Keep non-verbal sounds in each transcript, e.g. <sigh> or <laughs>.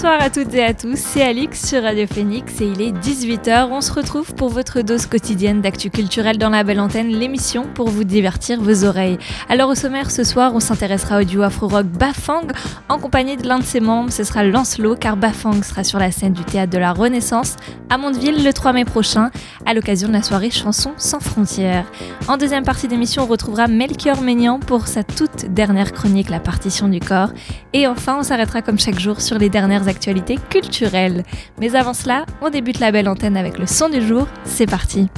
Bonsoir à toutes et à tous, c'est Alix sur Radio Phoenix et il est 18h. On se retrouve pour votre dose quotidienne d'actu culturel dans la belle antenne, l'émission pour vous divertir vos oreilles. Alors au sommaire ce soir, on s'intéressera au duo afro-rock Bafang en compagnie de l'un de ses membres, ce sera Lancelot car Bafang sera sur la scène du théâtre de la Renaissance à Mondeville le 3 mai prochain à l'occasion de la soirée Chansons sans frontières. En deuxième partie d'émission, on retrouvera Melchior Ménian pour sa toute dernière chronique La partition du corps et enfin on s'arrêtera comme chaque jour sur les dernières actualités culturelles. Mais avant cela, on débute la belle antenne avec le son du jour. C'est parti.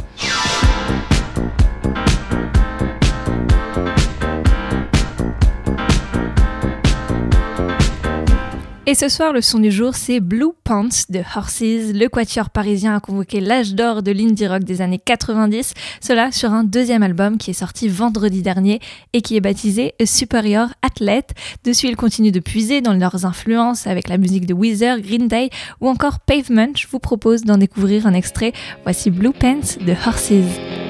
Et ce soir, le son du jour, c'est Blue Pants de Horses. Le quatuor parisien a convoqué l'âge d'or de l'indie rock des années 90, cela sur un deuxième album qui est sorti vendredi dernier et qui est baptisé A Superior Athlete. Dessus, ils continuent de puiser dans leurs influences avec la musique de Weezer, Green Day ou encore Pavement. Je vous propose d'en découvrir un extrait. Voici Blue Pants de Horses.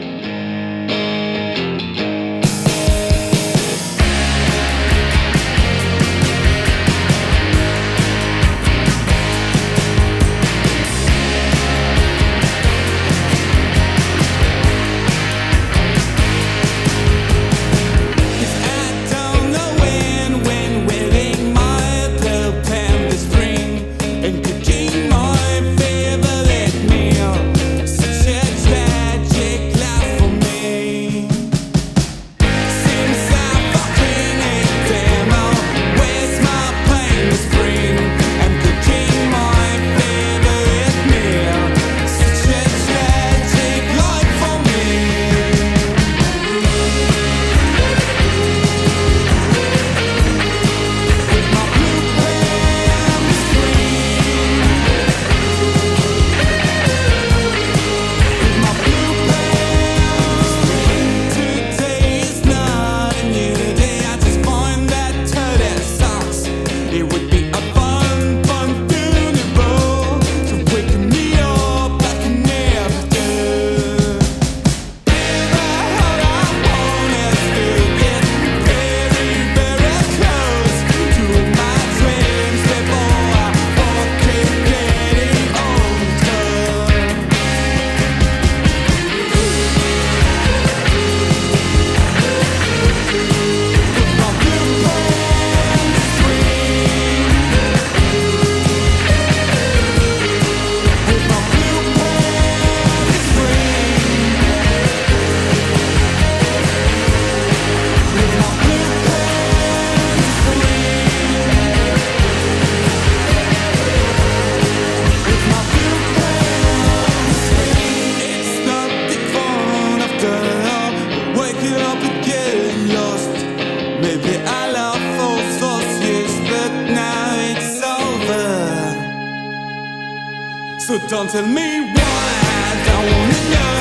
Tell me why I don't wanna know.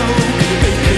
Baby,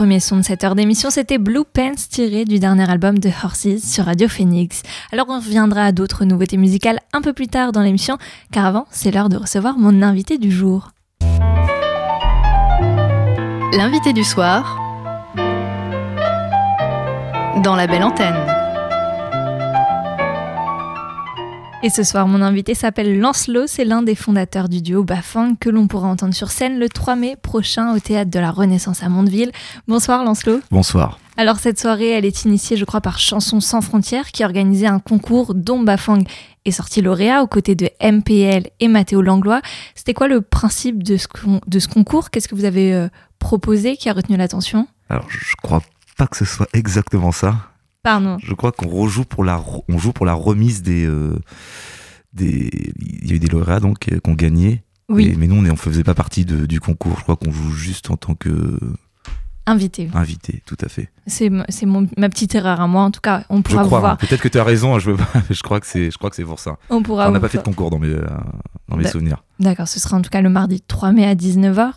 premier son de cette heure d'émission, c'était Blue Pants tiré du dernier album de Horses sur Radio Phoenix. Alors on reviendra à d'autres nouveautés musicales un peu plus tard dans l'émission, car avant, c'est l'heure de recevoir mon invité du jour. L'invité du soir dans La Belle Antenne. Et ce soir, mon invité s'appelle Lancelot, c'est l'un des fondateurs du duo Bafang que l'on pourra entendre sur scène le 3 mai prochain au théâtre de la Renaissance à Mondeville. Bonsoir Lancelot. Bonsoir. Alors cette soirée, elle est initiée, je crois, par Chansons sans frontières qui organisait un concours dont Bafang est sorti lauréat aux côtés de MPL et Mathéo Langlois. C'était quoi le principe de ce, con- de ce concours? Qu'est-ce que vous avez euh, proposé? Qui a retenu l'attention? Alors, je crois pas que ce soit exactement ça. Pardon. Je crois qu'on rejoue pour la, on joue pour la remise des, euh, des, il y a eu des lauréats donc euh, qui ont gagné. Oui, Et- mais nous, on ne faisait pas partie de- du concours. Je crois qu'on joue juste en tant que invité. invité, tout à fait. C'est ma petite erreur à moi. En tout cas, on Je pourra crois. voir. hein. Peut-être que tu as raison. hein, Je, veux pas- <laughs> je crois que c'est, je crois que c'est pour ça. On pourra on n'a pas fait de concours dans mes, euh, dans mes Bah, souvenirs. D'accord, ce sera en tout cas le mardi 3 mai à 19h.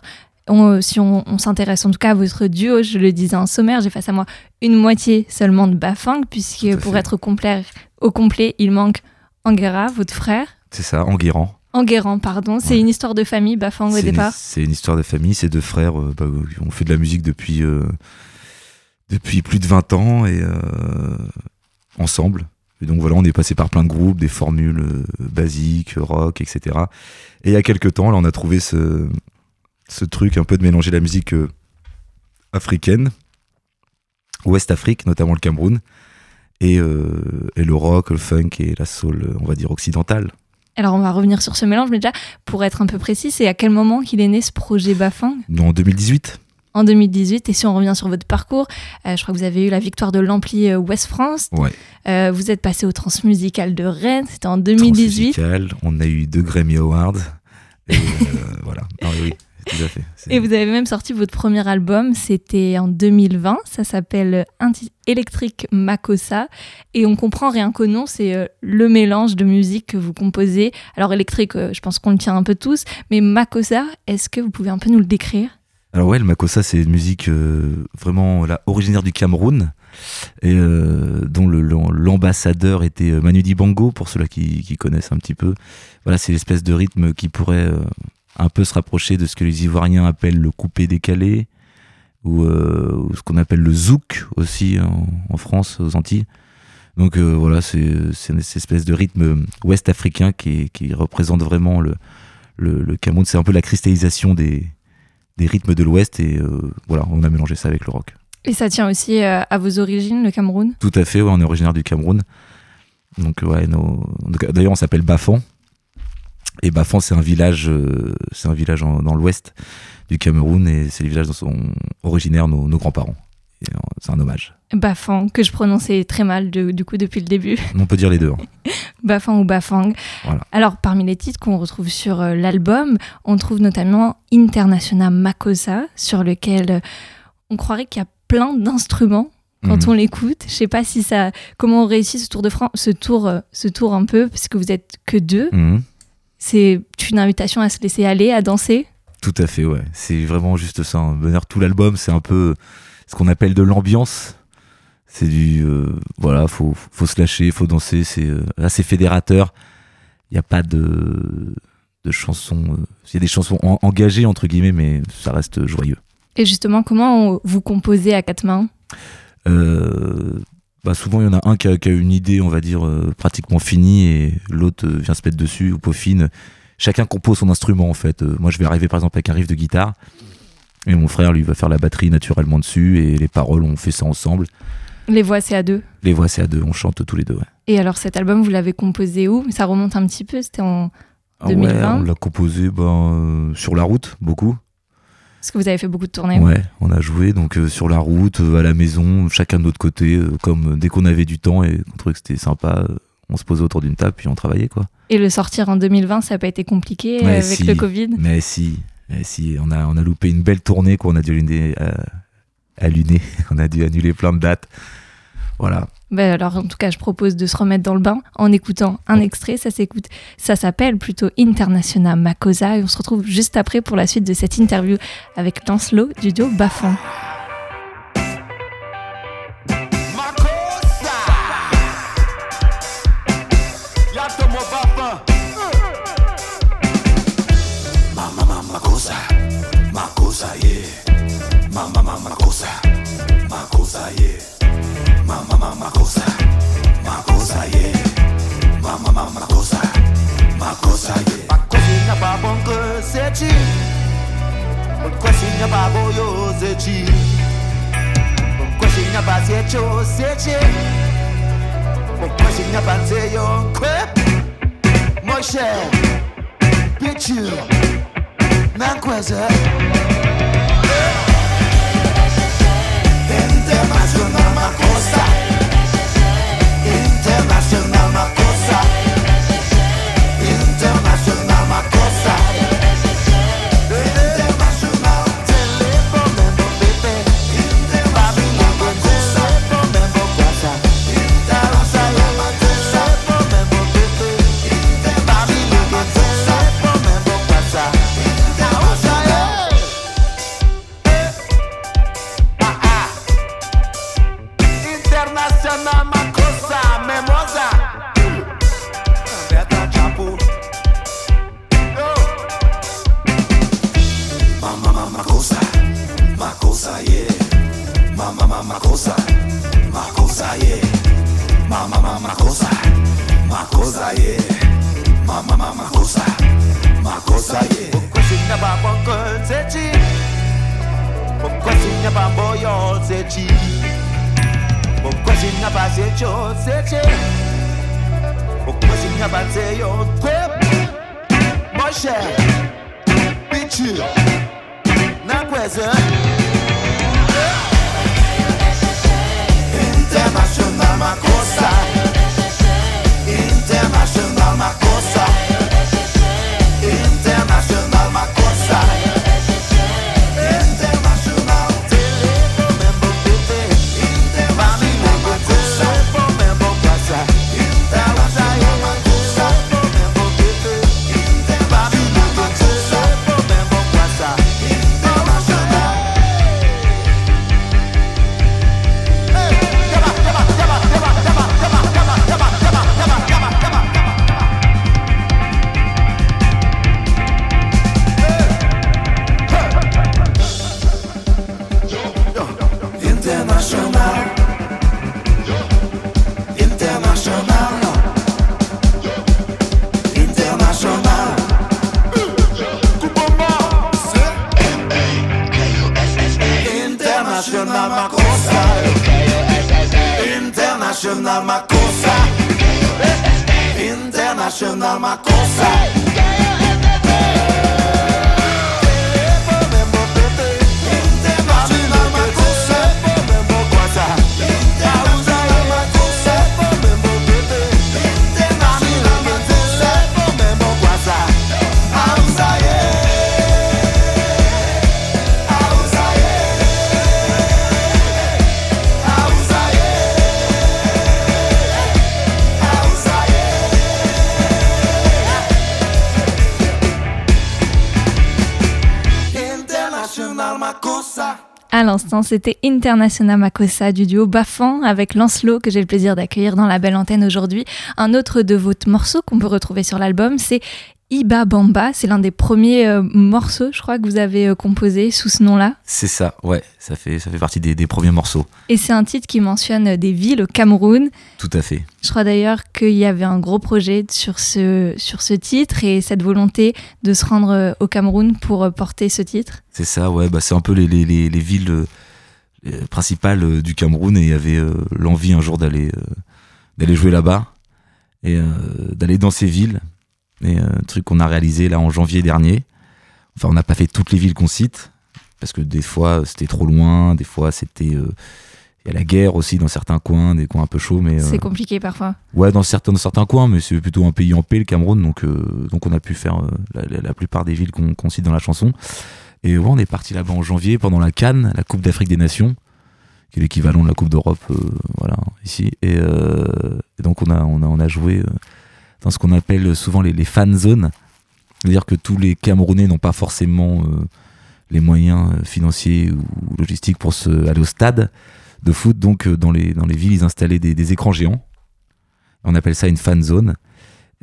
On- si on, on s'intéresse en tout cas à votre duo, je le disais en sommaire, j'ai face à moi une moitié seulement de Bafang, puisque pour fait. être au complet, au complet, il manque Angara, votre frère. C'est ça, Enguerrand. Enguerrand, pardon. C'est Ouais. une histoire de famille, Bafang au départ? c'est une histoire de famille, c'est deux frères, euh, bah, ont fait de la musique depuis, euh, depuis plus de 20 ans et euh, ensemble. Et donc voilà, on est passé par plein de groupes, des formules euh, basiques, rock, etc. Et il y a quelques temps, là, on a trouvé ce, ce truc un peu de mélanger la musique euh, africaine, Ouest Afrique, notamment le Cameroun, et, euh, et le rock, le funk et la soul, euh, on va dire, occidentale. Alors on va revenir sur ce mélange, mais déjà, pour être un peu précis, c'est à quel moment qu'il est né ce projet Bafang? En 2018 En 2018. Et si on revient sur votre parcours, euh, je crois que vous avez eu la victoire de l'Ampli Ouest France. Ouais. Euh, vous êtes passé au Transmusical de Rennes, c'était en 2018. Transmusical, on a eu deux Grammy Awards. Et euh, <laughs> voilà. Non, oui, tout à fait. C'est- Et vous avez même sorti votre premier album, c'était en 2020, ça s'appelle Electric Makossa. Et on comprend rien qu'au nom, c'est euh, le mélange de musique que vous composez. Alors électrique, euh, je pense qu'on le tient un peu tous, mais Makossa, est-ce que vous pouvez un peu nous le décrire? Alors ouais, le Makossa, c'est une musique euh, vraiment là, originaire du Cameroun, et euh, dont l'ambassadeur était Manu Dibango, pour ceux-là qui, qui connaissent un petit peu. Voilà, c'est l'espèce de rythme qui pourrait euh, un peu se rapprocher de ce que les Ivoiriens appellent le coupé-décalé, ou, euh, ou ce qu'on appelle le zouk aussi en, en France, aux Antilles. Donc euh, voilà, c'est une espèce de rythme ouest africain qui, qui représente vraiment le, le, le Cameroun. C'est un peu la cristallisation des, des rythmes de l'Ouest et euh, voilà, on a mélangé ça avec le rock. Et ça tient aussi à vos origines, le Cameroun? Tout à fait, ouais, on est originaire du Cameroun. Donc ouais, nos- d'ailleurs on s'appelle Bafan. Et Bafan c'est un village, euh, c'est un village en- dans l'Ouest du Cameroun et c'est les villages dont sont originaires nos, nos grands-parents. Euh, C'est un hommage. Bafang, que je prononçais très mal de- du coup depuis le début. On peut dire les deux. hein. <laughs> Bafang ou Bafang. Voilà. Alors, parmi les titres qu'on retrouve sur euh, l'album, on trouve notamment International Makossa, sur lequel on croirait qu'il y a plein d'instruments quand Mhm. on l'écoute. Je sais pas si ça, comment on réussit ce tour de France, ce tour, euh, ce tour un peu, parce que vous êtes que deux. Mhm. C'est une invitation à se laisser aller, à danser. Tout à fait, ouais. C'est vraiment juste ça. hein. D'ailleurs, tout l'album, c'est un peu ce qu'on appelle de l'ambiance. C'est du. euh, voilà, faut, faut se lâcher, faut danser. C'est euh, assez fédérateur. Il n'y a pas de, de chansons. euh, Il y a des chansons en- engagées, entre guillemets, mais ça reste joyeux. Et justement, comment on- vous composez à quatre mains? Euh, bah souvent, il y en a un qui a, qui a une idée, on va dire, euh, pratiquement finie et l'autre euh, vient se mettre dessus ou peaufine. Chacun compose son instrument, en fait. Euh, moi, je vais arriver, par exemple, avec un riff de guitare. Et mon frère, lui, va faire la batterie naturellement dessus. Et les paroles, on fait ça ensemble. Les voix, c'est à deux? Les voix, c'est à deux. On chante tous les deux, ouais. Et alors, cet album, vous l'avez composé où? Ça remonte un petit peu, c'était en... Ah ouais, 2020. on l'a composé ben, sur la route, beaucoup. Parce que vous avez fait beaucoup de tournées. Ouais, on a joué donc euh, sur la route, euh, à la maison, chacun de notre côté, euh, comme dès qu'on avait du temps et qu'on trouvait que c'était sympa, on se posait autour d'une table puis on travaillait quoi. Et le sortir en 2020, ça n'a pas été compliqué avec si. le Covid? Mais si, mais si, on a, on a loupé une belle tournée qu'on a dû allumer, <laughs> on a dû annuler plein de dates. Voilà. Ben alors, en tout cas, je propose de se remettre dans le bain en écoutant un extrait. Ça s'écoute, ça s'appelle plutôt International Makosa. Et on se retrouve juste après pour la suite de cette interview avec Lancelot du duo makosa. Makosa yeah. Mama mama makosa. makosa makosa ye bakosinya babonke sethi ukwesinya baboyo sethi ukwesinya basetho sethi ukwesinya banze yonkwe moshe pichu nankweze. C'était International Makossa du duo Bafan avec Lancelot que j'ai le plaisir d'accueillir dans la belle antenne aujourd'hui. Un autre de vos morceaux qu'on peut retrouver sur l'album, c'est Iba Bamba. C'est l'un des premiers euh, morceaux, je crois, que vous avez euh, composé sous ce nom-là. C'est ça, ouais, ça fait, ça fait partie des, des premiers morceaux. Et c'est un titre qui mentionne des villes au Cameroun. Tout à fait. Je crois d'ailleurs qu'il y avait un gros projet sur ce, sur ce titre et cette volonté de se rendre euh, au Cameroun pour euh, porter ce titre. C'est ça, ouais, bah, c'est un peu les, les, les, les villes euh, principales euh, du Cameroun et avait euh, l'envie un jour d'aller d'aller jouer là-bas et d'aller dans ces villes. Et un truc qu'on a réalisé là en janvier dernier. Enfin, on n'a pas fait toutes les villes qu'on cite parce que des fois c'était trop loin, des fois c'était il y a la guerre aussi dans certains coins, des coins un peu chauds, mais euh, C'est compliqué parfois. Ouais, dans certains, dans certains coins, mais c'est plutôt un pays en paix, le Cameroun, donc, euh, donc on a pu faire euh, la, plupart des villes qu'on qu'on cite dans la chanson. Et ouais, on est parti là-bas en janvier pendant la Cannes, la Coupe d'Afrique des Nations, qui est l'équivalent de la Coupe d'Europe, euh, voilà, ici. Et, euh, et donc on a, on a, on a joué euh, dans ce qu'on appelle souvent les, fan zones, c'est-à-dire que tous les Camerounais n'ont pas forcément les moyens financiers ou logistiques pour se, aller au stade de foot, donc dans les, dans les villes, ils installaient des écrans géants. On appelle ça une fan zone.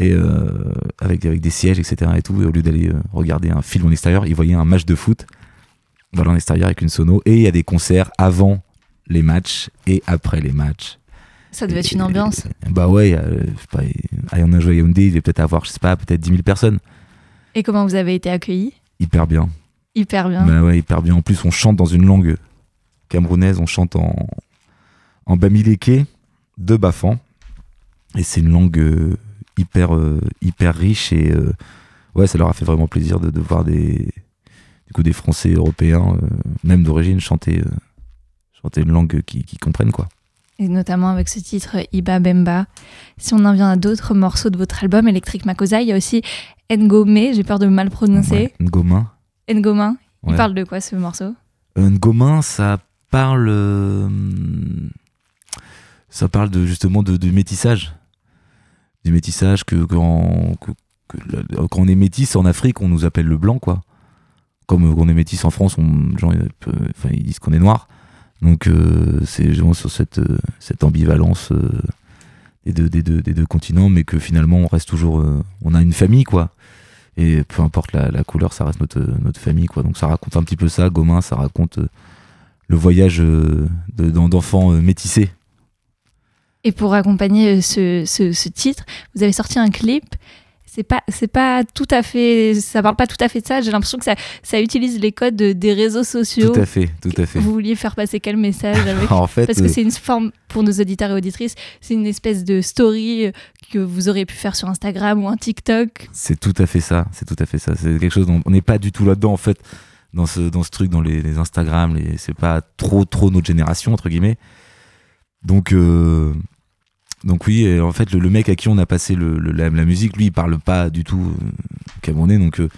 Et euh, avec, avec des sièges, etc. Et tout, et au lieu d'aller euh, regarder un film en extérieur, ils voyaient un match de foot voilà, en extérieur avec une sono. Et il y a des concerts avant les matchs et après les matchs. Ça devait être une Et- ambiance. Bah ouais, il euh, il- on a joué à Yaoundé, il devait peut-être avoir, je sais pas, peut-être 10 000 personnes. Et comment vous avez été accueillis? Hyper bien. Hyper bien. Bah ouais, hyper bien. En plus, on chante dans une langue camerounaise, on chante en, en bamileke de Bafan. Et c'est une langue hyper, euh, hyper riche et euh, ouais, ça leur a fait vraiment plaisir de, de voir des, du coup, des Français européens, euh, même d'origine, chanter, chanter une langue qu'ils qu'ils comprennent quoi. Et notamment avec ce titre Iba Bemba. Si on en vient à d'autres morceaux de votre album Electric Makosa, il y a aussi Ngome, j'ai peur de mal prononcer. Ouais, Ngomin. Ngomin. Il Ouais. parle de quoi ce morceau? Ngomin, ça parle. euh, ça parle de, justement de, de métissage. Du métissage que quand, que- quand on est métis en Afrique, on nous appelle le blanc, quoi. Comme euh, on est métis en France, on, gens, enfin, ils disent qu'on est noir. Donc euh, c'est vraiment sur cette, euh, cette ambivalence des, deux, des, deux, des deux continents, mais que finalement on reste toujours. on a une famille, quoi. Et peu importe la, couleur, ça reste notre, notre famille, quoi. Donc ça raconte un petit peu ça. Gomin, ça raconte le voyage de- d'en- d'enfants euh, métissés. Et pour accompagner euh, ce, ce- ce titre, vous avez sorti un clip. C'est pas, c'est pas tout à fait, ça parle pas tout à fait de ça. J'ai l'impression que ça, ça utilise les codes de- des réseaux sociaux. Tout à fait, tout à fait. Vous vouliez faire passer quel message avec <laughs> en fait, Parce que euh, c'est une forme, pour nos auditeurs et auditrices, c'est une espèce de story euh, que vous auriez pu faire sur Instagram ou un TikTok. c'est tout à fait ça. C'est tout à fait ça. C'est quelque chose dont on n'est pas du tout là-dedans en fait. Dans ce, dans ce truc, dans les, les Instagram, les, c'est pas trop trop notre génération entre guillemets. Donc euh, donc oui, et en fait le, le mec à qui on a passé le, le- la, la musique, lui, il parle pas du tout euh, camerounais, donc euh,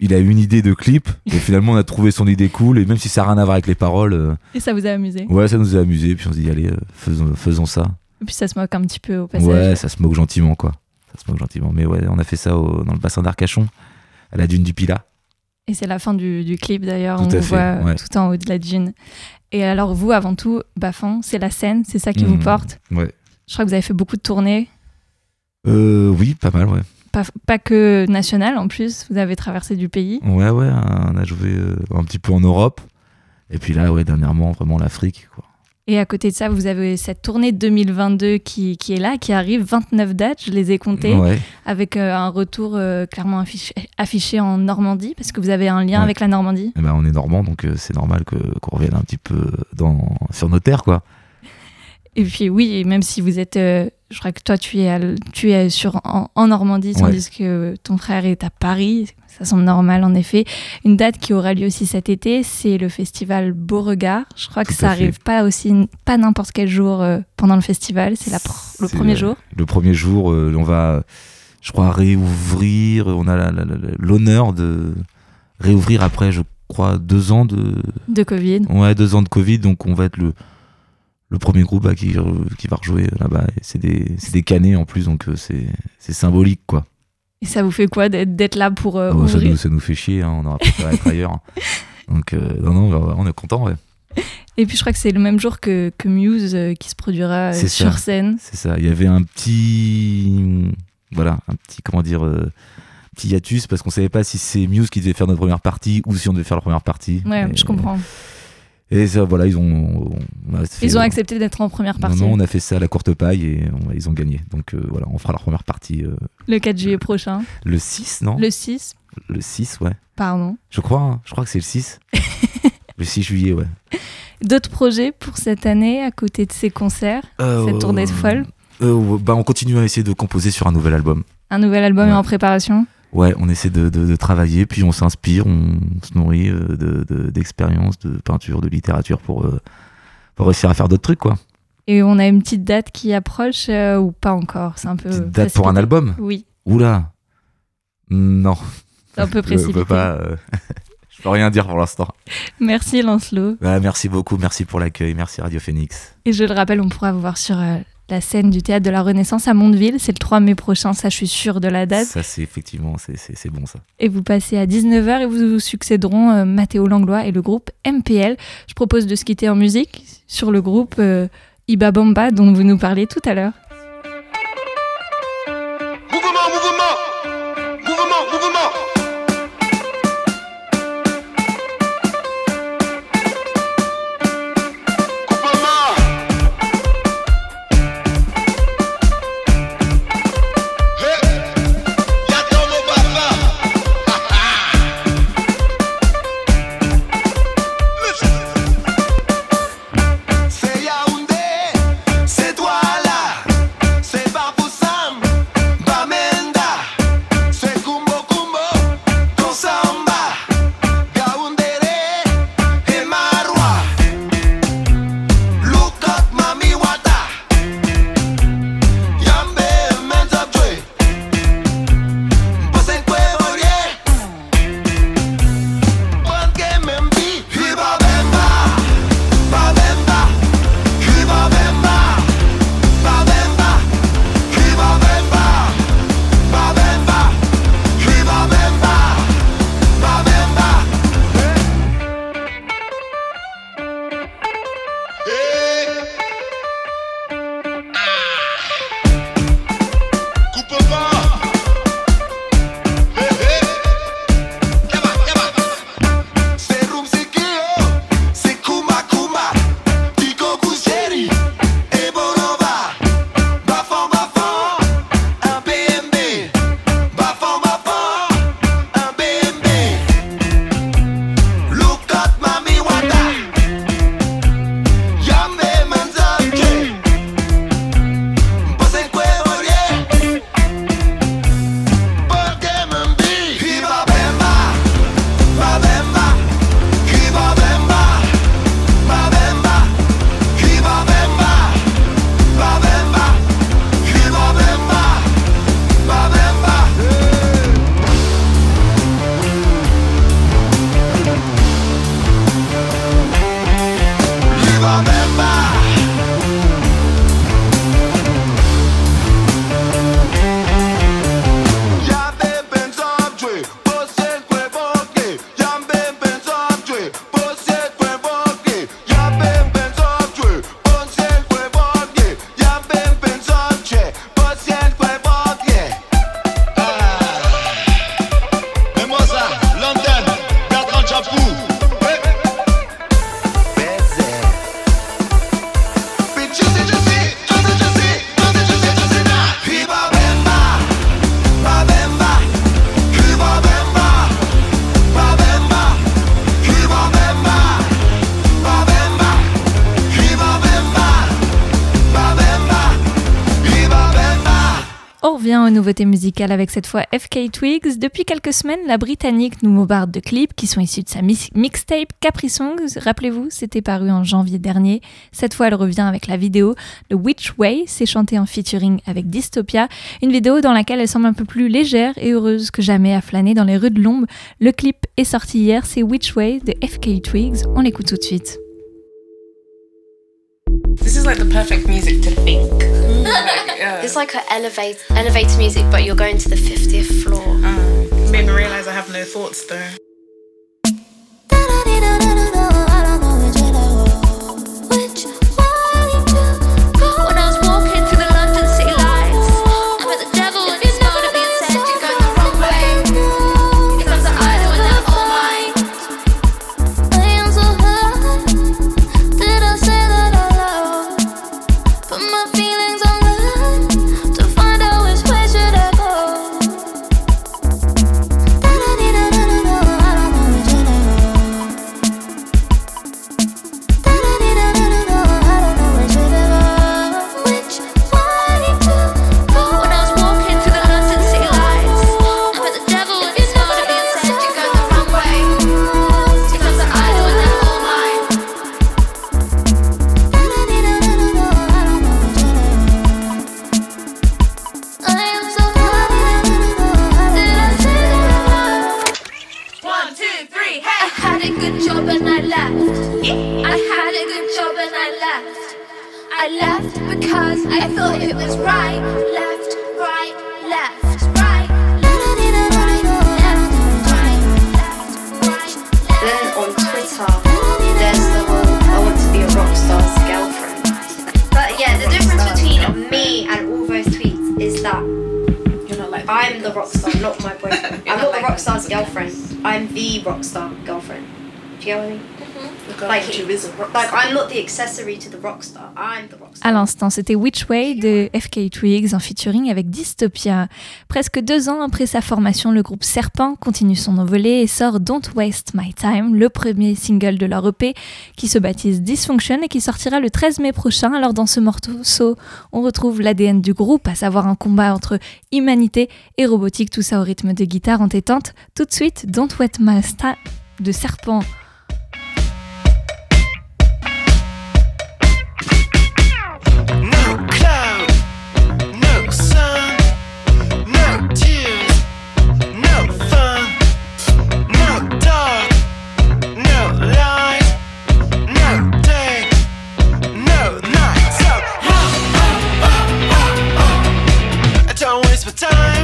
il a eu une idée de clip et <laughs> finalement on a trouvé son idée cool et même si ça n'a rien à voir avec les paroles, euh, Et ça vous a amusé? ouais, ça nous a amusé. Puis on se dit allez, euh, faisons, faisons ça. Et puis ça se moque un petit peu au passage. Ouais, ça se moque gentiment, quoi. Ça se moque gentiment. Mais ouais, on a fait ça au- dans le bassin d'Arcachon, à la dune du Pilat. Et c'est la fin du, du clip d'ailleurs, on vous voit ouais. tout en haut de la dune. Et alors vous, avant tout, Bafan, c'est la scène, c'est ça qui vous Mmh. porte? Ouais. Je crois que vous avez fait beaucoup de tournées, Euh, oui, pas mal, ouais. pas, pas que nationales en plus, vous avez traversé du pays. Ouais, ouais, on a joué euh, un petit peu en Europe. Et puis là, ouais, dernièrement, vraiment l'Afrique, quoi. Et à côté de ça, vous avez cette tournée 2022 qui, qui est là, qui arrive, 29 dates, je les ai comptées, Ouais, avec euh, un retour euh, clairement affiché, affiché en Normandie, parce que vous avez un lien Ouais. avec la Normandie. Eh ben, on est normand, donc euh, c'est normal que, qu'on revienne un petit peu dans, sur nos terres, quoi. Et puis oui, et même si vous êtes, euh, je crois que toi tu es, à l- tu es sur, en, en Normandie, tandis que ton frère est à Paris, ça semble normal en effet. Une date qui aura lieu aussi cet été, c'est le festival Beauregard. Je crois que ça à fait. arrive pas aussi, pas n'importe quel jour euh, pendant le festival, c'est le premier jour. Le premier jour, euh, on va, je crois, réouvrir. On a l'honneur de réouvrir après, je crois, deux ans de, De Covid. Ouais, deux ans de Covid, donc on va être le, le premier groupe bah, qui, qui va rejouer là-bas. C'est des, des canets en plus, donc euh, c'est symbolique, quoi. Et ça vous fait quoi d'être là pour euh, Oh, ça, nous, ça nous fait chier, hein, on aurait préféré être ailleurs. <laughs> Donc, euh, non, non, bah, on est content, ouais. Et puis je crois que c'est le même jour que, que Muse euh, qui se produira euh, sur ça. scène. C'est ça. Il y avait un petit. Voilà, un petit, comment dire. euh, petit hiatus parce qu'on savait pas si c'est Muse qui devait faire notre première partie ou si on devait faire la première partie. Ouais, Et- je comprends. Et ça, voilà, ils ont. on a fait- Ils ont accepté d'être en première partie. non, on a fait ça à la courte paille et on- ils ont gagné. Donc euh, voilà, on fera la première partie euh, Le 4 juillet prochain. le 6, non Le 6, Le 6, ouais. pardon. Je crois, hein. je crois que c'est le 6. <laughs> le 6 juillet, ouais. D'autres projets pour cette année à côté de ces concerts Cette tournée folle euh, ouais, bah, On continue à essayer de composer sur un nouvel album. Un nouvel album est en préparation? Ouais, on essaie de, de- de travailler, puis on s'inspire, on se nourrit euh, de- de- d'expériences, de, peinture, de littérature pour, euh, pour réussir à faire d'autres trucs, quoi. Et on a une petite date qui approche euh, ou pas encore C'est un peu. Petite date pour un album Oui, Oula Non, c'est un peu <laughs> je précipité. peux pas. euh, <laughs> je peux rien dire pour l'instant. Merci Lancelot. Voilà, merci beaucoup, merci pour l'accueil, merci Radio Phoenix. Et je le rappelle, on pourra vous voir sur euh, la scène du théâtre de la Renaissance à Mondeville. C'est le 3 mai prochain, ça je suis sûre de la date. Ça, c'est effectivement, c'est- bon ça. Et vous passez à 19h et vous vous succéderont euh, Mathéo Langlois et le groupe MPL. Je propose de se quitter en musique sur le groupe euh, Iba Bamba dont vous nous parlez tout à l'heure. Nouveautés musicales avec cette fois FK Twigs. Depuis quelques semaines, la Britannique nous bombarde de clips qui sont issus de sa mixtape Capri Songs. Rappelez-vous, c'était paru en janvier dernier. Cette fois, elle revient avec la vidéo The Which Way. C'est chanté en featuring avec Dystopia. Une vidéo dans laquelle elle semble un peu plus légère et heureuse que jamais à flâner dans les rues de l'ombre. Le clip est sorti hier, c'est Which Way de FK Twigs. On l'écoute tout de suite. This is like the perfect music to think. Like, <laughs> yeah. It's like an elevate, elevator music, but you're going to the 50th floor. Uh, made me realize I have no thoughts though. À l'instant, c'était Which Way de FK Twigs en featuring avec Dystopia. Presque deux ans après sa formation, le groupe Serpent continue son envolée et sort Don't Waste My Time, le premier single de leur EP qui se baptise Dysfunction et qui sortira le 13 mai prochain. Alors dans ce morceau, on retrouve l'ADN du groupe, à savoir un combat entre humanité et robotique, tout ça au rythme de guitare entêtante. Tout de suite, Don't Waste My Time de Serpent. Don't waste my time.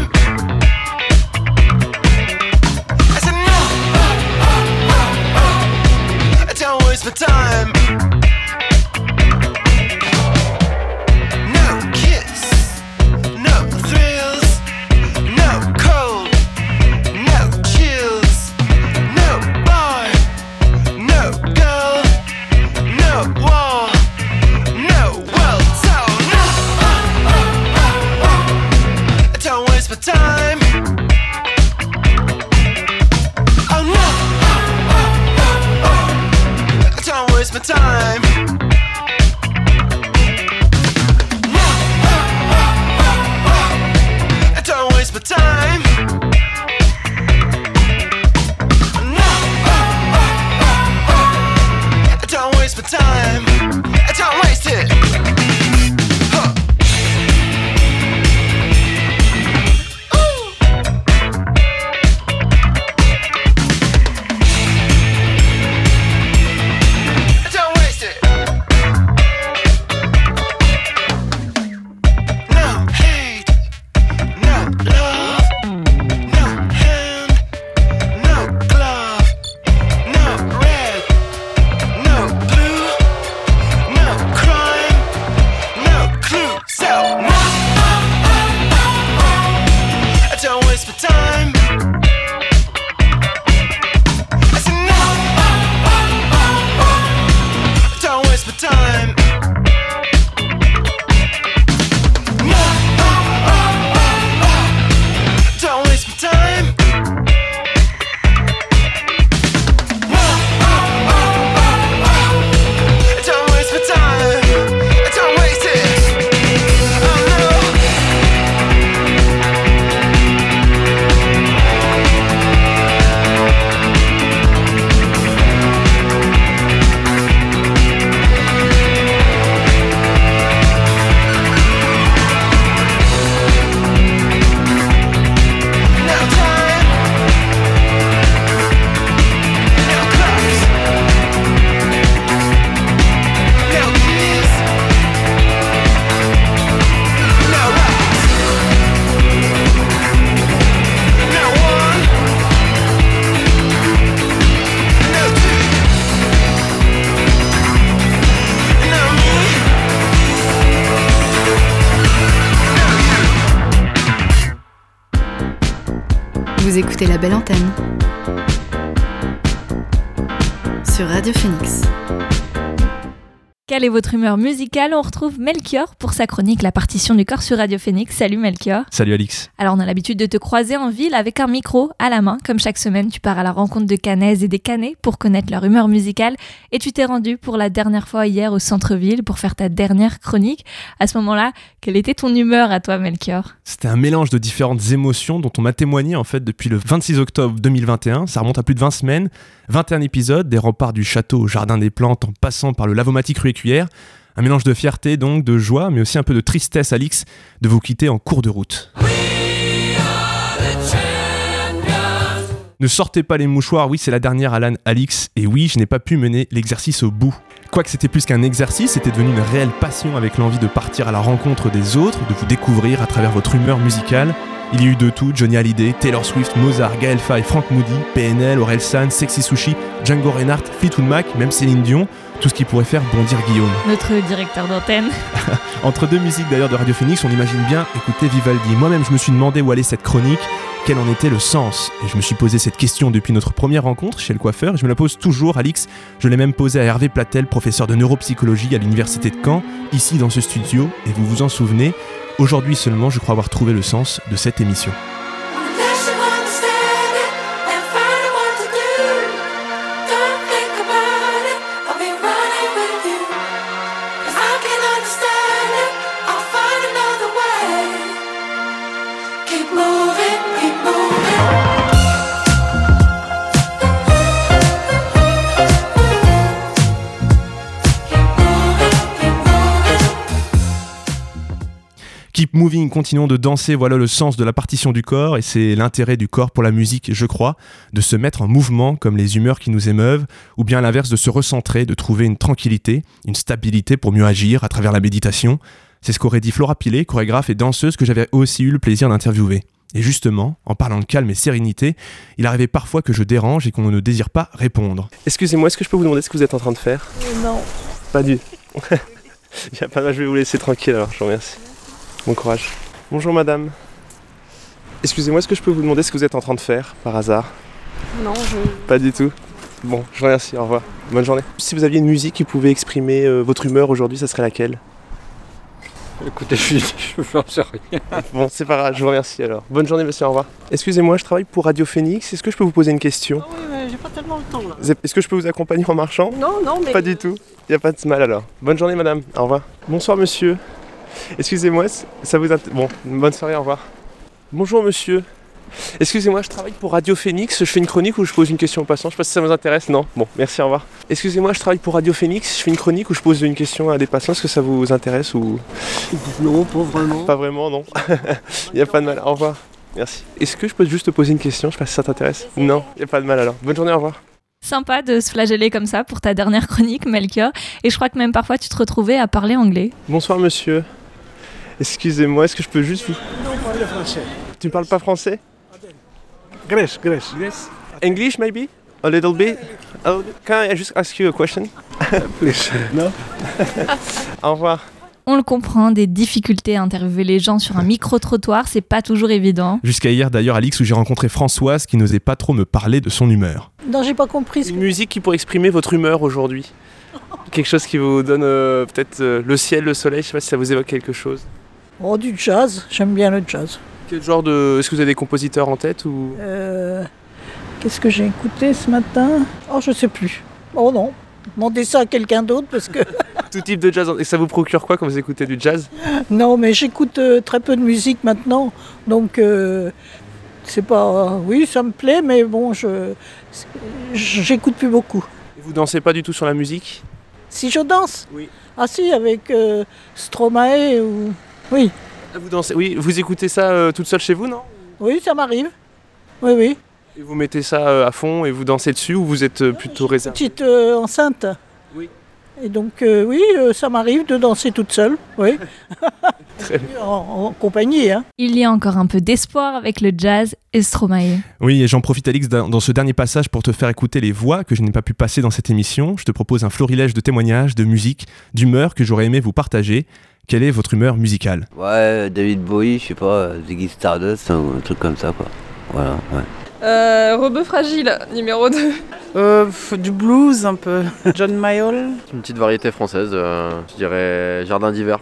Belle antenne Quelle est votre humeur musicale On retrouve Melchior pour sa chronique La partition du corps sur Radio Phoenix. Salut Melchior. Salut Alix. Alors on a l'habitude de te croiser en ville avec un micro à la main. Comme chaque semaine, tu pars à la rencontre de Canaises et des Canets pour connaître leur humeur musicale. Et tu t'es rendu pour la dernière fois hier au centre-ville pour faire ta dernière chronique. À ce moment-là, quelle était ton humeur à toi Melchior? C'était un mélange de différentes émotions dont on m'a témoigné en fait depuis le 26 octobre 2021. Ça remonte à plus de 20 semaines. 21 épisodes, des remparts du château au jardin des plantes en passant par le lavomatique rue Un mélange de fierté donc, de joie, mais aussi un peu de tristesse, Alix, de vous quitter en cours de route. Ne sortez pas les mouchoirs, oui c'est la dernière Alan Alix, et oui je n'ai pas pu mener l'exercice au bout. Quoique c'était plus qu'un exercice, c'était devenu une réelle passion avec l'envie de partir à la rencontre des autres, de vous découvrir à travers votre humeur musicale. Il y a eu de tout, Johnny Hallyday, Taylor Swift, Mozart, Gaël Faye, Frank Moody, PNL, Aurel San, Sexy Sushi, Django Reinhardt, Fleetwood Mac, même Céline Dion, tout ce qui pourrait faire bondir Guillaume. <laughs> Notre directeur d'antenne. <laughs> Entre deux musiques d'ailleurs de Radio Phoenix, on imagine bien écouter Vivaldi. Moi-même, je me suis demandé où allait cette chronique, quel en était le sens. Et je me suis posé cette question depuis notre première rencontre chez le coiffeur, et je me la pose toujours, Alix. Je l'ai même posée à Hervé Platel, professeur de neuropsychologie à l'université de Caen, ici dans ce studio, et vous vous en souvenez. Aujourd'hui seulement, je crois avoir trouvé le sens de cette émission. Keep moving, continuons de danser, voilà le sens de la partition du corps, et c'est l'intérêt du corps pour la musique, je crois, de se mettre en mouvement comme les humeurs qui nous émeuvent, ou bien à l'inverse de se recentrer, de trouver une tranquillité, une stabilité pour mieux agir à travers la méditation. C'est ce qu'aurait dit Flora Pilet, chorégraphe et danseuse que j'avais aussi eu le plaisir d'interviewer. Et justement, en parlant de calme et sérénité, il arrivait parfois que je dérange et qu'on ne désire pas répondre. Excusez-moi, est-ce que je peux vous demander ce que vous êtes en train de faire? Non. Pas du. <laughs> Il y a pas mal, je vais vous laisser tranquille alors, je vous remercie. Bon courage. Bonjour madame. Excusez-moi, est-ce que je peux vous demander ce que vous êtes en train de faire par hasard? Non, je. Pas du tout. Bon, je vous remercie, au revoir. Bonne journée. Si vous aviez une musique qui pouvait exprimer euh, votre humeur aujourd'hui, ça serait laquelle? Écoutez, <laughs> je, je n'en sais rien. <laughs> Bon, c'est pas grave, je vous remercie alors. Bonne journée monsieur, au revoir. Excusez-moi, je travaille pour Radio Phoenix, est-ce que je peux vous poser une question? Ah oui, mais j'ai pas tellement le temps là. Est-ce que je peux vous accompagner en marchant? Non, non, mais. Pas du tout. Il a pas de mal alors. Bonne journée madame. Au revoir. Bonsoir monsieur. Excusez-moi, ça vous int- Bon, bonne soirée, au revoir. Bonjour monsieur. Excusez-moi, je travaille pour Radio Phoenix, je fais une chronique où je pose une question aux passants, je sais pas si ça vous intéresse, non Bon, merci, au revoir. Excusez-moi, je travaille pour Radio Phoenix, je fais une chronique où je pose une question à des passants, est-ce que ça vous intéresse ou... Non, pas vraiment. Pas vraiment, non. <laughs> Il n'y a pas de mal, au revoir. Merci. Est-ce que je peux juste te poser une question, je sais pas si ça t'intéresse Non, il n'y a pas de mal alors. Bonne journée, au revoir. Sympa de se flageller comme ça pour ta dernière chronique, Melchior. Et je crois que même parfois tu te retrouvais à parler anglais. Bonsoir monsieur. Excusez-moi, est-ce que je peux juste vous... Non, parle français. Tu parles pas français? Grèce, Grèce. English maybe? A little bit? A little bit? Can I just ask you a question? Please. Non <laughs> Au revoir. On le comprend, des difficultés à interviewer les gens sur un micro-trottoir, c'est pas toujours évident. Jusqu'à hier d'ailleurs, Alix, où j'ai rencontré Françoise qui n'osait pas trop me parler de son humeur. Non, j'ai pas compris ce Une que. musique qui pourrait exprimer votre humeur aujourd'hui. Quelque chose qui vous donne euh, peut-être euh, le ciel, le soleil, je sais pas si ça vous évoque quelque chose. Oh, du jazz. J'aime bien le jazz. Quel genre de. Est-ce que vous avez des compositeurs en tête ou? Euh, Qu'est-ce que j'ai écouté ce matin? Oh, je sais plus. Oh non. Demandez ça à quelqu'un d'autre parce que. <laughs> Tout type de jazz. Et ça vous procure quoi quand vous écoutez du jazz? Non, mais j'écoute euh, très peu de musique maintenant. Donc, euh, c'est pas. Oui, ça me plaît, mais bon, je. J'écoute plus beaucoup. Et Vous dansez pas du tout sur la musique? Si je danse? Oui. Ah, si, avec Stromae ou. Oui. Ah, Vous dansez. Oui, vous écoutez ça euh, toute seule chez vous, non? Oui, ça m'arrive. Oui, oui. Et vous mettez ça euh, à fond et vous dansez dessus ou vous êtes euh, plutôt réservé? Petite euh, enceinte. Oui. Et donc, euh, oui, euh, ça m'arrive de danser toute seule. Oui. <laughs> Très en, en compagnie, hein. Il y a encore un peu d'espoir avec le jazz et Stromae. Oui, et j'en profite, Alix, dans ce dernier passage pour te faire écouter les voix que je n'ai pas pu passer dans cette émission. Je te propose un florilège de témoignages, de musique, d'humeur que j'aurais aimé vous partager. Quelle est votre humeur musicale Ouais, David Bowie, je sais pas, Ziggy Stardust ou un truc comme ça quoi. Voilà, ouais. Euh, Rebeu fragile, numéro 2. Euh, du blues un peu. John Mayall. Une petite variété française, euh, je dirais Jardin d'hiver.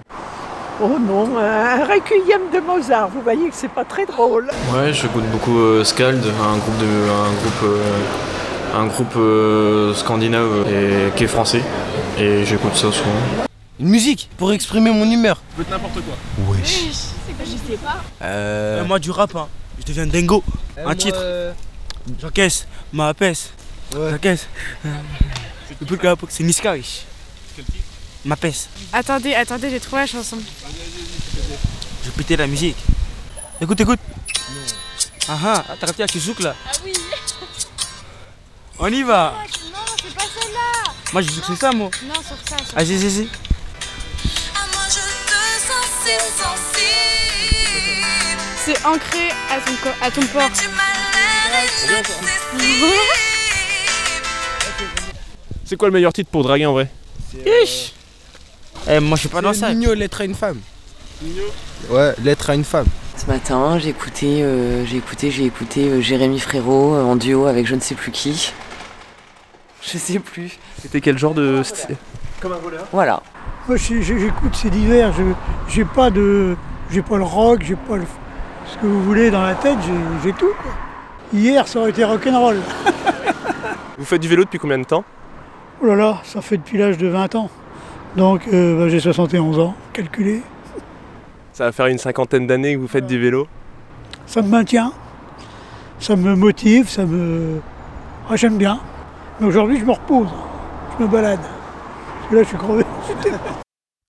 Oh non, un requiem de Mozart, vous voyez que c'est pas très drôle. Ouais, j'écoute beaucoup euh, Skald, un groupe de un groupe euh, un groupe euh, scandinave et qui est français et j'écoute ça souvent. Une musique pour exprimer mon humeur. Peut être n'importe quoi. Wesh. Je sais pas. Euh... moi du rap, hein. je deviens dingo. un titre. J'encaisse, ma pèse. J'encaisse. Le plus que la c'est Niska, wesh. Ma pèse. Attendez, attendez, j'ai trouvé la chanson. Je vais péter la musique. Écoute, écoute. Ah ah, t'as capté à ce zouk là Ah oui On y va Non, c'est pas celle-là Moi je c'est ça moi. Non, sur ça. sur Ah si si si. C'est ancré à ton, co- à ton port. C'est quoi le meilleur titre pour draguer en vrai Ish. Eh, moi je suis pas dans ça. Nino, lettre à une femme. Ouais, lettre à une femme. Ce matin, j'ai écouté, euh, j'ai écouté, j'ai écouté euh, Jérémy Frérot euh, en duo avec je ne sais plus qui. Je sais plus. C'était quel genre de. Comme un voleur. Voilà. Moi, j'écoute ces divers. Je j'ai pas de, j'ai pas le rock, j'ai pas le, ce que vous voulez dans la tête. J'ai tout. Quoi. Hier, ça aurait été rock'n'roll. <laughs> Vous faites du vélo depuis combien de temps? Oh là là, ça fait depuis l'âge de 20 ans. Donc, euh, bah, j'ai 71 ans, calculé. Ça va faire une cinquantaine d'années que vous faites du vélo? Ça me maintient, ça me motive, ça me. Ah, J'aime bien. Mais aujourd'hui, je me repose, je me balade. Là, je suis crevé.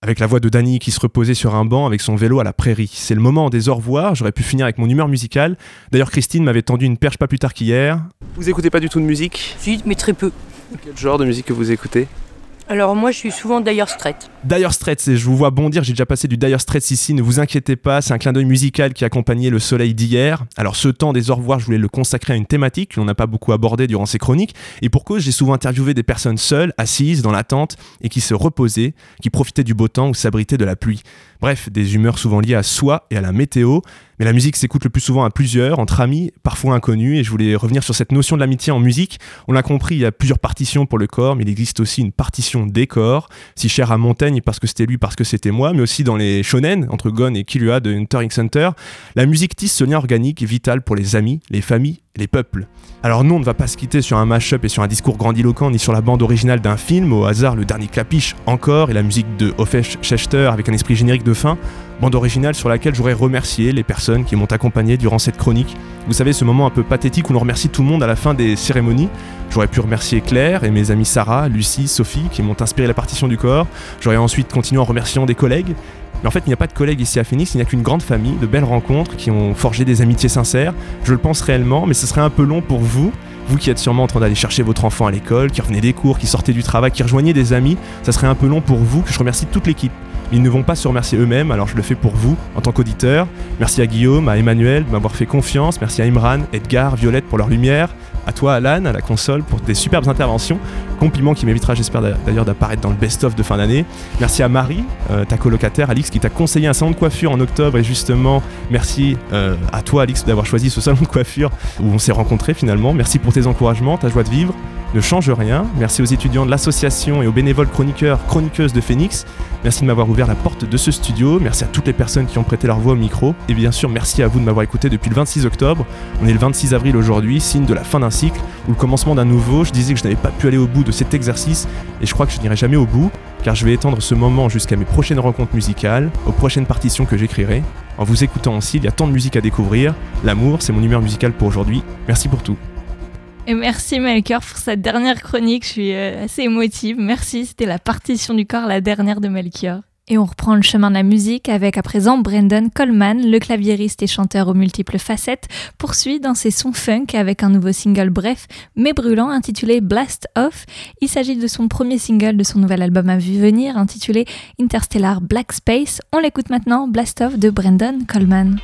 Avec la voix de Danny qui se reposait sur un banc avec son vélo à la prairie. C'est le moment des au revoir, j'aurais pu finir avec mon humeur musicale. D'ailleurs, Christine m'avait tendu une perche pas plus tard qu'hier. Vous écoutez pas du tout de musique? Si, mais très peu. Quel genre de musique que vous écoutez? Alors moi, je suis souvent d'ailleurs straight. Dire Straits, je vous vois bondir, j'ai déjà passé du Dire Straits ici, ne vous inquiétez pas, c'est un clin d'œil musical qui accompagnait le soleil d'hier. Alors ce temps des au revoir, je voulais le consacrer à une thématique que l'on n'a pas beaucoup abordée durant ces chroniques, et pour cause, j'ai souvent interviewé des personnes seules, assises dans l'attente, et qui se reposaient, qui profitaient du beau temps ou s'abritaient de la pluie. Bref, des humeurs souvent liées à soi et à la météo, mais la musique s'écoute le plus souvent à plusieurs, entre amis, parfois inconnus, et je voulais revenir sur cette notion de l'amitié en musique. On l'a compris, il y a plusieurs partitions pour le corps, mais il existe aussi une partition des corps, si chère à Montaigne parce que c'était lui, parce que c'était moi, mais aussi dans les shonen, entre Gon et Killua de Hunter x Hunter. La musique tisse ce lien organique vital pour les amis, les familles les peuples. Alors non, on ne va pas se quitter sur un mash-up et sur un discours grandiloquent, ni sur la bande originale d'un film, au hasard le dernier clapiche encore, et la musique de Hofesh Schechter avec un esprit générique de fin, bande originale sur laquelle j'aurais remercié les personnes qui m'ont accompagné durant cette chronique. Vous savez, ce moment un peu pathétique où l'on remercie tout le monde à la fin des cérémonies. J'aurais pu remercier Claire et mes amis Sarah, Lucie, Sophie qui m'ont inspiré la partition du corps. J'aurais ensuite continué en remerciant des collègues. Mais en fait, il n'y a pas de collègues ici à Phoenix, il n'y a qu'une grande famille, de belles rencontres qui ont forgé des amitiés sincères. Je le pense réellement, mais ce serait un peu long pour vous. Vous qui êtes sûrement en train d'aller chercher votre enfant à l'école, qui revenez des cours, qui sortez du travail, qui rejoignez des amis, ça serait un peu long pour vous que je remercie toute l'équipe. Ils ne vont pas se remercier eux-mêmes, alors je le fais pour vous, en tant qu'auditeur. Merci à Guillaume, à Emmanuel de m'avoir fait confiance. Merci à Imran, Edgar, Violette pour leur lumière. À toi, Alan, à la console, pour tes superbes interventions. Compliment qui m'évitera, j'espère d'ailleurs, d'apparaître dans le best-of de fin d'année. Merci à Marie, euh, ta colocataire, Alix, qui t'a conseillé un salon de coiffure en octobre. Et justement, merci euh, à toi, Alix, d'avoir choisi ce salon de coiffure où on s'est rencontrés finalement. Merci pour tes encouragements, ta joie de vivre ne change rien. Merci aux étudiants de l'association et aux bénévoles chroniqueurs, chroniqueuses de Phoenix. Merci de m'avoir ouvert la porte de ce studio. Merci à toutes les personnes qui ont prêté leur voix au micro. Et bien sûr, merci à vous de m'avoir écouté depuis le 26 octobre. On est le 26 avril aujourd'hui, signe de la fin d'un cycle ou le commencement d'un nouveau. Je disais que je n'avais pas pu aller au bout de cet exercice et je crois que je n'irai jamais au bout car je vais étendre ce moment jusqu'à mes prochaines rencontres musicales, aux prochaines partitions que j'écrirai. En vous écoutant aussi, il y a tant de musique à découvrir. L'amour, c'est mon humeur musicale pour aujourd'hui. Merci pour tout. Et merci Melchior pour cette dernière chronique, je suis euh, assez émotive. Merci, c'était la partition du corps, la dernière de Melchior. Et on reprend le chemin de la musique avec à présent Brendan Coleman, le claviériste et chanteur aux multiples facettes, poursuit dans ses sons funk avec un nouveau single bref mais brûlant intitulé Blast Off. Il s'agit de son premier single de son nouvel album à vue venir intitulé Interstellar Black Space. On l'écoute maintenant, Blast Off de Brendan Coleman.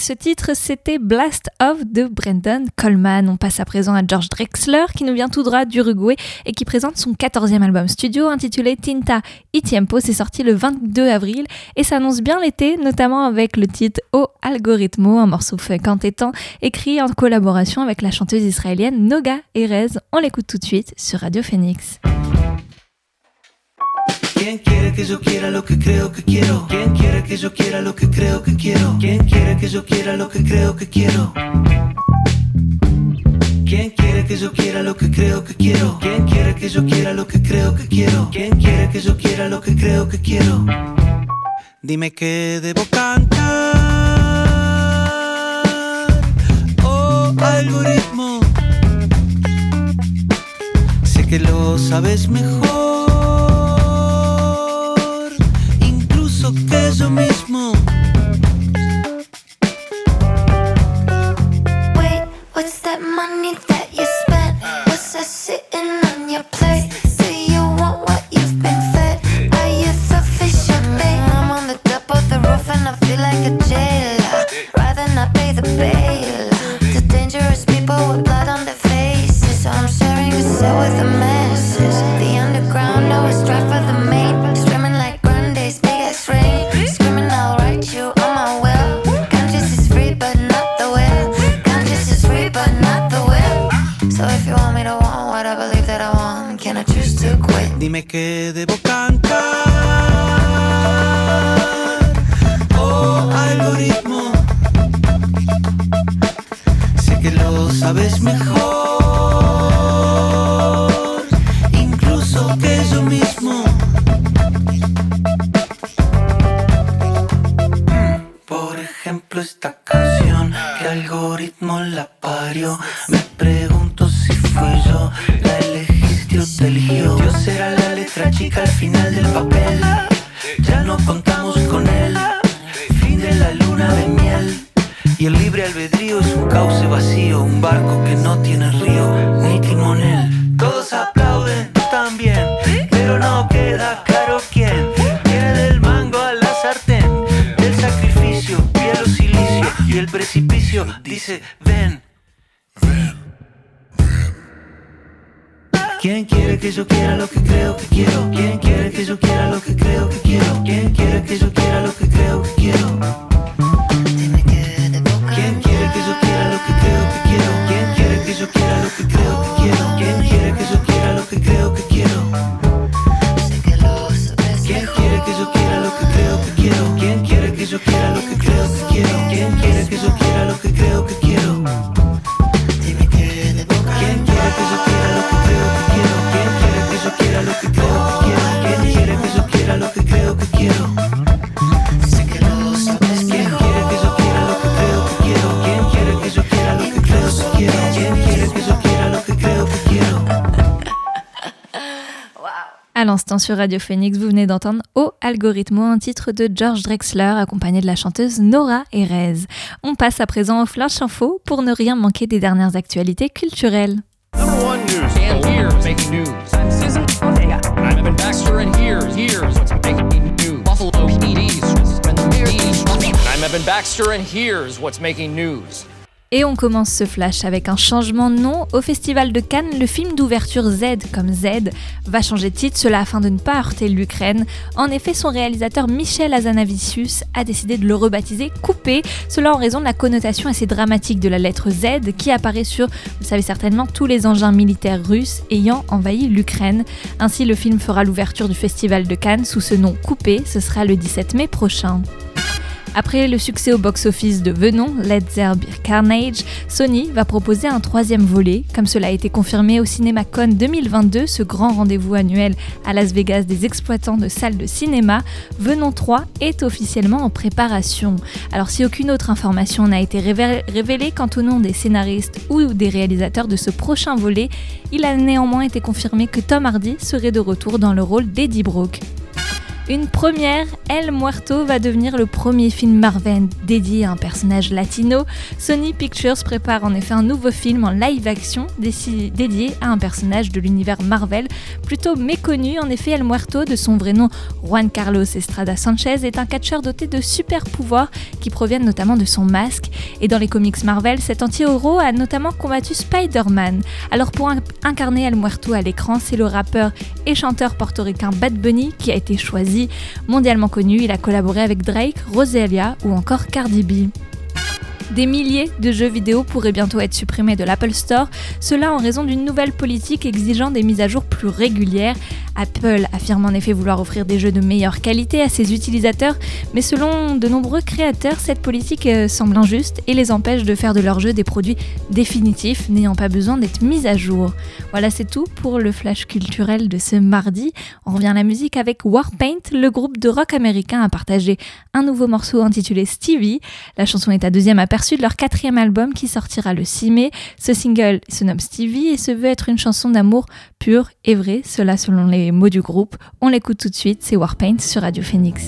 Ce titre, c'était Blast of de Brendan Coleman. On passe à présent à George Drexler qui nous vient tout droit d'Uruguay et qui présente son 14e album studio intitulé Tinta y Tiempo. C'est sorti le 22 avril et s'annonce bien l'été, notamment avec le titre O Algoritmo, un morceau funk entêtant écrit en collaboration avec la chanteuse israélienne Noga Erez. On l'écoute tout de suite sur Radio Phoenix. ¿Quién quiere que yo quiera lo que creo que quiero? ¿Quién quiere que yo quiera lo que creo que quiero? ¿Quién quiere que yo quiera lo que creo que quiero? ¿Quién quiere que yo quiera lo que creo que quiero? ¿Quién quiere que yo quiera lo que creo que quiero? ¿Quién quiere que yo quiera lo que creo que quiero? Dime que debo cantar. Oh, algoritmo. Sé que lo sabes mejor. To mismo. Dice, ven. ¿Quién quiere que yo quiera lo que creo que quiero? ¿Quién quiere sur Radio Phoenix, vous venez d'entendre Au Algorithmo, un titre de George Drexler accompagné de la chanteuse Nora Erez. On passe à présent au Flash Info pour ne rien manquer des dernières actualités culturelles. I'm Evan Baxter, and here's what's making news. Et on commence ce flash avec un changement de nom. Au Festival de Cannes, le film d'ouverture Z comme Z va changer de titre, cela afin de ne pas heurter l'Ukraine. En effet, son réalisateur Michel Azanavicius a décidé de le rebaptiser Coupé, cela en raison de la connotation assez dramatique de la lettre Z qui apparaît sur, vous savez certainement, tous les engins militaires russes ayant envahi l'Ukraine. Ainsi, le film fera l'ouverture du Festival de Cannes sous ce nom Coupé, ce sera le 17 mai prochain. Après le succès au box-office de Venom, Let's There Be Carnage, Sony va proposer un troisième volet. Comme cela a été confirmé au CinemaCon 2022, ce grand rendez-vous annuel à Las Vegas des exploitants de salles de cinéma, Venom 3 est officiellement en préparation. Alors si aucune autre information n'a été révé- révélée quant au nom des scénaristes ou des réalisateurs de ce prochain volet, il a néanmoins été confirmé que Tom Hardy serait de retour dans le rôle d'Eddie Brock. Une première, El Muerto va devenir le premier film Marvel dédié à un personnage latino. Sony Pictures prépare en effet un nouveau film en live action dédié à un personnage de l'univers Marvel plutôt méconnu. En effet, El Muerto, de son vrai nom Juan Carlos Estrada Sanchez, est un catcheur doté de super pouvoirs qui proviennent notamment de son masque. Et dans les comics Marvel, cet anti-héros a notamment combattu Spider-Man. Alors pour in- incarner El Muerto à l'écran, c'est le rappeur et chanteur portoricain Bad Bunny qui a été choisi. Mondialement connu, il a collaboré avec Drake, Rosalia ou encore Cardi B. Des milliers de jeux vidéo pourraient bientôt être supprimés de l'Apple Store, cela en raison d'une nouvelle politique exigeant des mises à jour plus régulières. Apple affirme en effet vouloir offrir des jeux de meilleure qualité à ses utilisateurs, mais selon de nombreux créateurs, cette politique euh, semble injuste et les empêche de faire de leurs jeux des produits définitifs n'ayant pas besoin d'être mis à jour. Voilà, c'est tout pour le flash culturel de ce mardi. On revient à la musique avec Warpaint, le groupe de rock américain a partagé un nouveau morceau intitulé Stevie. La chanson est à deuxième aperçu de leur quatrième album qui sortira le 6 mai. Ce single se nomme Stevie et se veut être une chanson d'amour pure et vraie, cela selon les mots du groupe. On l'écoute tout de suite, c'est Warpaint sur Radio Phoenix.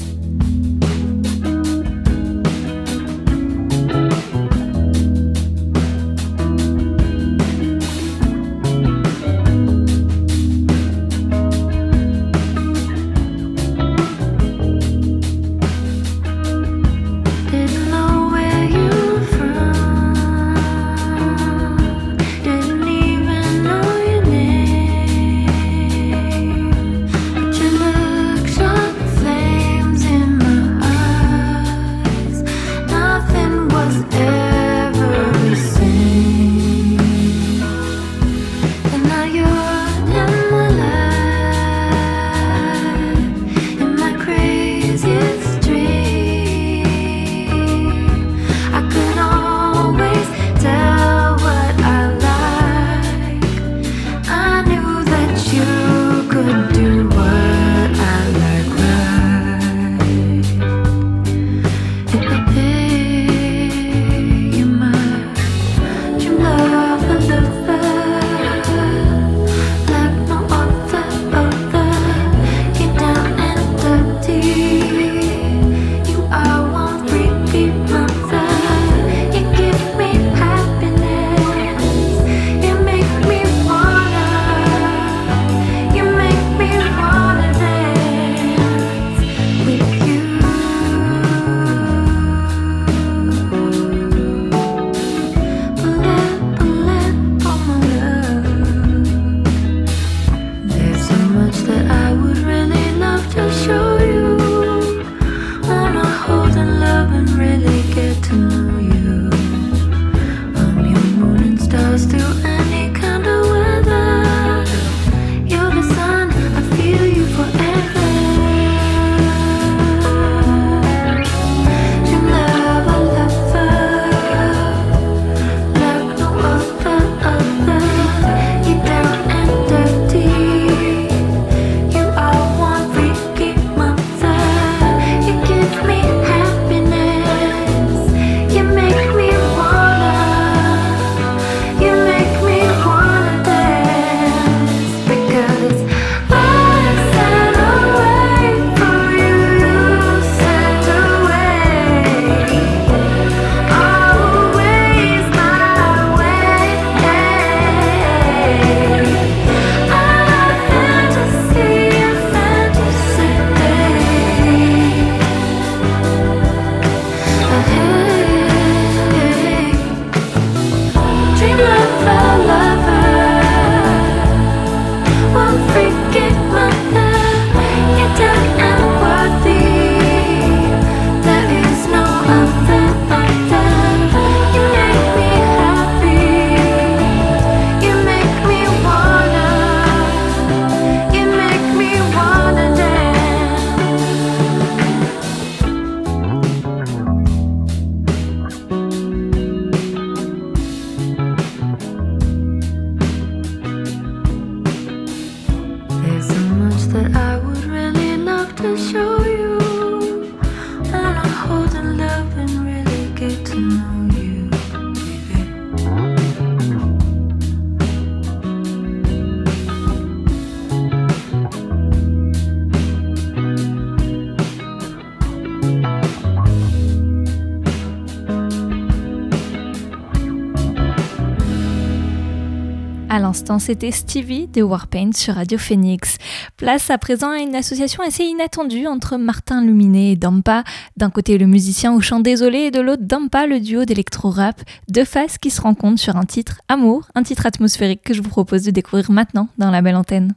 À l'instant, c'était Stevie de Warpaint sur Radio Phoenix. Place à présent à une association assez inattendue entre Martin Luminet et Dampa. D'un côté, le musicien au chant désolé et de l'autre, Dampa, le duo d'électro-rap. Deux faces qui se rencontrent sur un titre Amour, un titre atmosphérique que je vous propose de découvrir maintenant dans la belle antenne.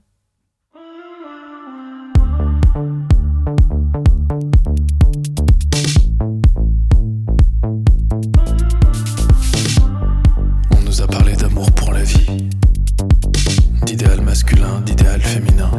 D'idéal féminin,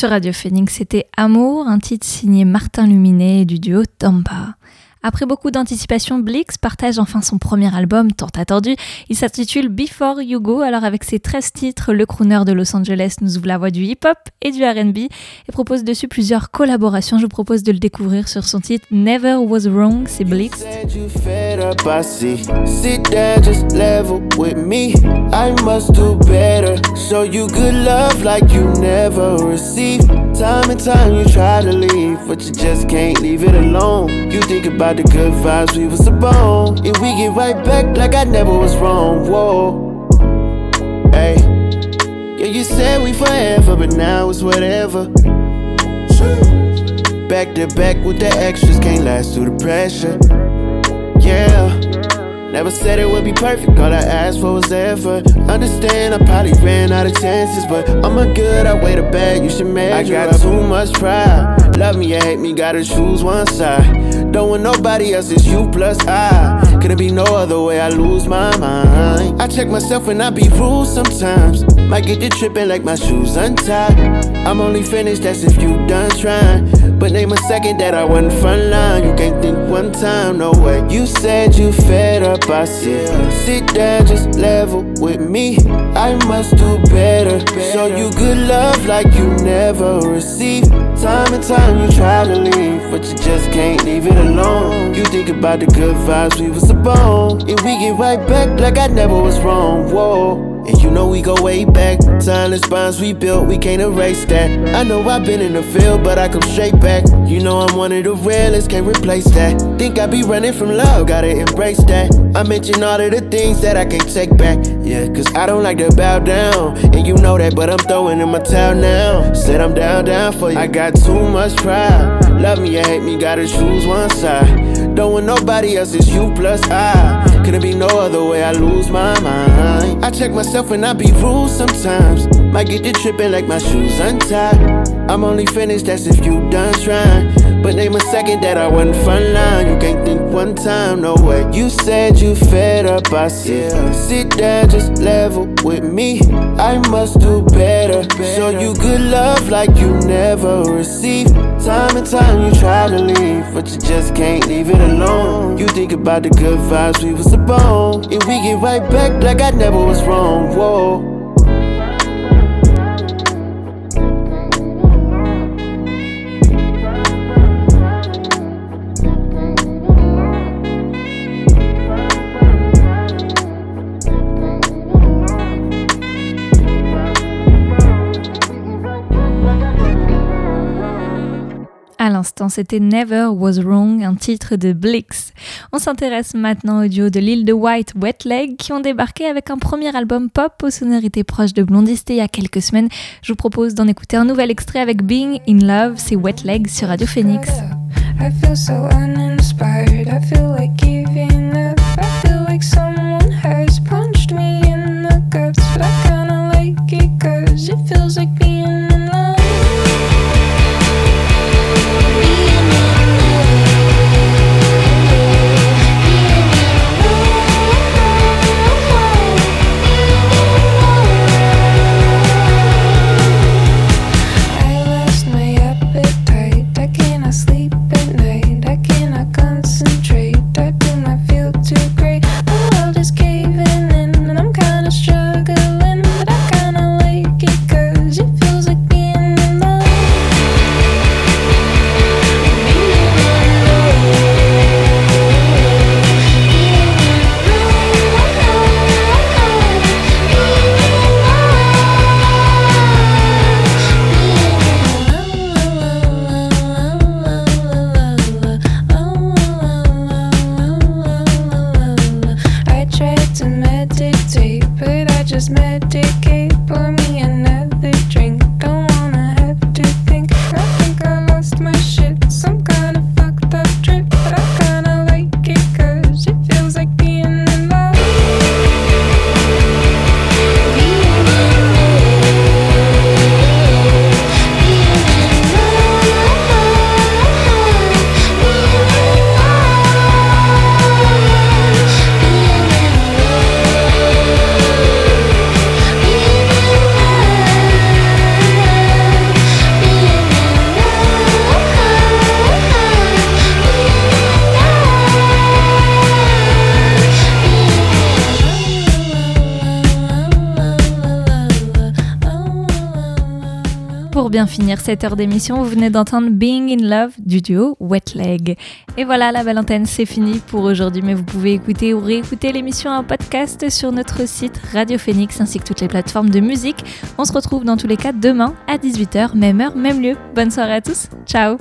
Sur Radio Phoenix, c'était Amour, un titre signé Martin Luminet du duo Tampa. Après beaucoup d'anticipation, Blix partage enfin son premier album, tant attendu. Il s'intitule Before You Go. Alors, avec ses 13 titres, le crooner de Los Angeles nous ouvre la voie du hip-hop et du RB et propose dessus plusieurs collaborations. Je vous propose de le découvrir sur son titre Never Was Wrong, c'est Blix. And time you try to leave, but you just can't leave it alone. You think about the good vibes we was a upon. And we get right back like I never was wrong. Whoa. Hey. Yeah, you said we forever, but now it's whatever. Back to back with the extras, can't last through the pressure. Yeah. Never said it would be perfect, all I asked for was effort. Understand, I probably ran out of chances, but I'm a good, I weigh the bag, you should measure. I got too much pride. Love me or hate me, gotta choose one side. Don't want nobody else, it's you plus I. Couldn't be no other way, I lose my mind. I check myself when I be rude sometimes. Might get to tripping like my shoes untied. I'm only finished, that's if you done trying. But name a second that I wasn't front line. You can't think one time, no way. You said you fed up, I said. Sit down, just level with me. I must do better. Show you good love like you never received. Time and time you try to leave, but you just can't leave it alone. You think about the good vibes we was upon, and we get right back like I never was wrong. Whoa. And you know we go way back. Timeless bonds we built, we can't erase that. I know I've been in the field, but I come straight back. You know I'm one of the realest, can't replace that. Think I be running from love, gotta embrace that. I mention all of the things that I can't take back. Yeah, cause I don't like to bow down. And you know that, but I'm throwing in my towel now. Said I'm down, down for you. I got too much pride. Love me or hate me, gotta choose one side. Don't want nobody else, it's you plus I. Couldn't be no other way, I lose my mind. I check myself when I be rude sometimes. Might get to tripping like my shoes untied. I'm only finished, that's if you done trying. But name a second that I wasn't front line. You can't think one time, no way. You said you fed up, I said. Sit down, just level with me. I must do better. Show you good love like you never received. Time and time you try to leave, but you just can't leave it alone. You think about the good vibes we was upon, and we get right back like I never was wrong. Whoa. C'était Never Was Wrong, un titre de Blix. On s'intéresse maintenant au duo de l'île de White, Wet Leg, qui ont débarqué avec un premier album pop aux sonorités proches de Blondisté il y a quelques semaines. Je vous propose d'en écouter un nouvel extrait avec Being in Love, c'est Wet Leg sur Radio Phoenix. It feels like finir cette heure d'émission, vous venez d'entendre Being in Love du duo Wet Leg. Et voilà, la belle antenne, c'est fini pour aujourd'hui, mais vous pouvez écouter ou réécouter l'émission en podcast sur notre site Radio Phoenix ainsi que toutes les plateformes de musique. On se retrouve dans tous les cas demain à 18h, même heure, même lieu. Bonne soirée à tous, ciao